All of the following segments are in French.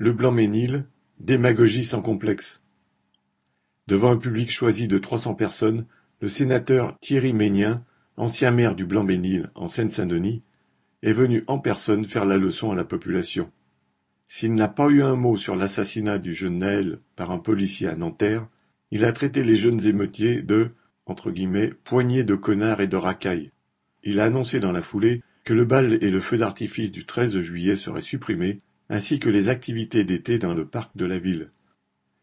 Le Blanc-Ménil, démagogie sans complexe. Devant un public choisi de trois cents personnes, le sénateur Thierry Mégnien, ancien maire du Blanc-Ménil en Seine-Saint-Denis, est venu en personne faire la leçon à la population. S'il n'a pas eu un mot sur l'assassinat du jeune Naël par un policier à Nanterre, il a traité les jeunes émeutiers de entre guillemets, poignées de connards et de racailles. Il a annoncé dans la foulée que le bal et le feu d'artifice du 13 juillet seraient supprimés, ainsi que les activités d'été dans le parc de la ville.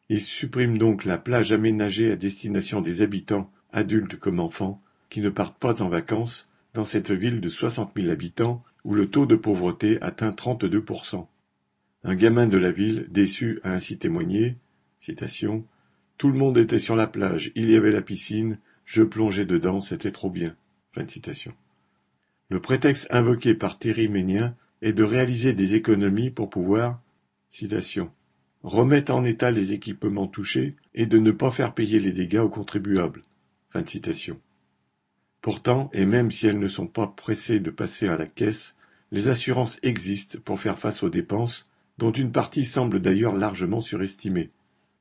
Il supprime donc la plage aménagée à destination des habitants, adultes comme enfants, qui ne partent pas en vacances dans cette ville de soixante mille habitants où le taux de pauvreté atteint 32%. Un gamin de la ville, déçu, a ainsi témoigné Tout le monde était sur la plage, il y avait la piscine, je plongeais dedans, c'était trop bien. Le prétexte invoqué par Thierry Ménien est de réaliser des économies pour pouvoir remettre en état les équipements touchés et de ne pas faire payer les dégâts aux contribuables. Pourtant, et même si elles ne sont pas pressées de passer à la caisse, les assurances existent pour faire face aux dépenses, dont une partie semble d'ailleurs largement surestimée.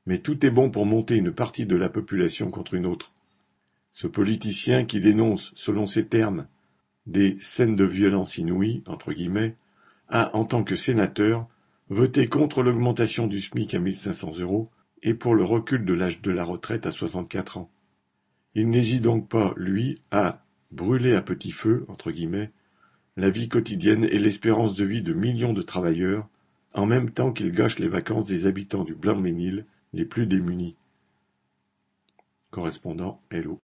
Mais tout est bon pour monter une partie de la population contre une autre. Ce politicien qui dénonce, selon ses termes, des scènes de violence inouïes, entre guillemets, a, en tant que sénateur, voté contre l'augmentation du SMIC à 1500 euros et pour le recul de l'âge de la retraite à 64 ans. Il n'hésite donc pas, lui, à brûler à petit feu, entre guillemets, la vie quotidienne et l'espérance de vie de millions de travailleurs, en même temps qu'il gâche les vacances des habitants du Blanc-Ménil les plus démunis. Correspondant Hello.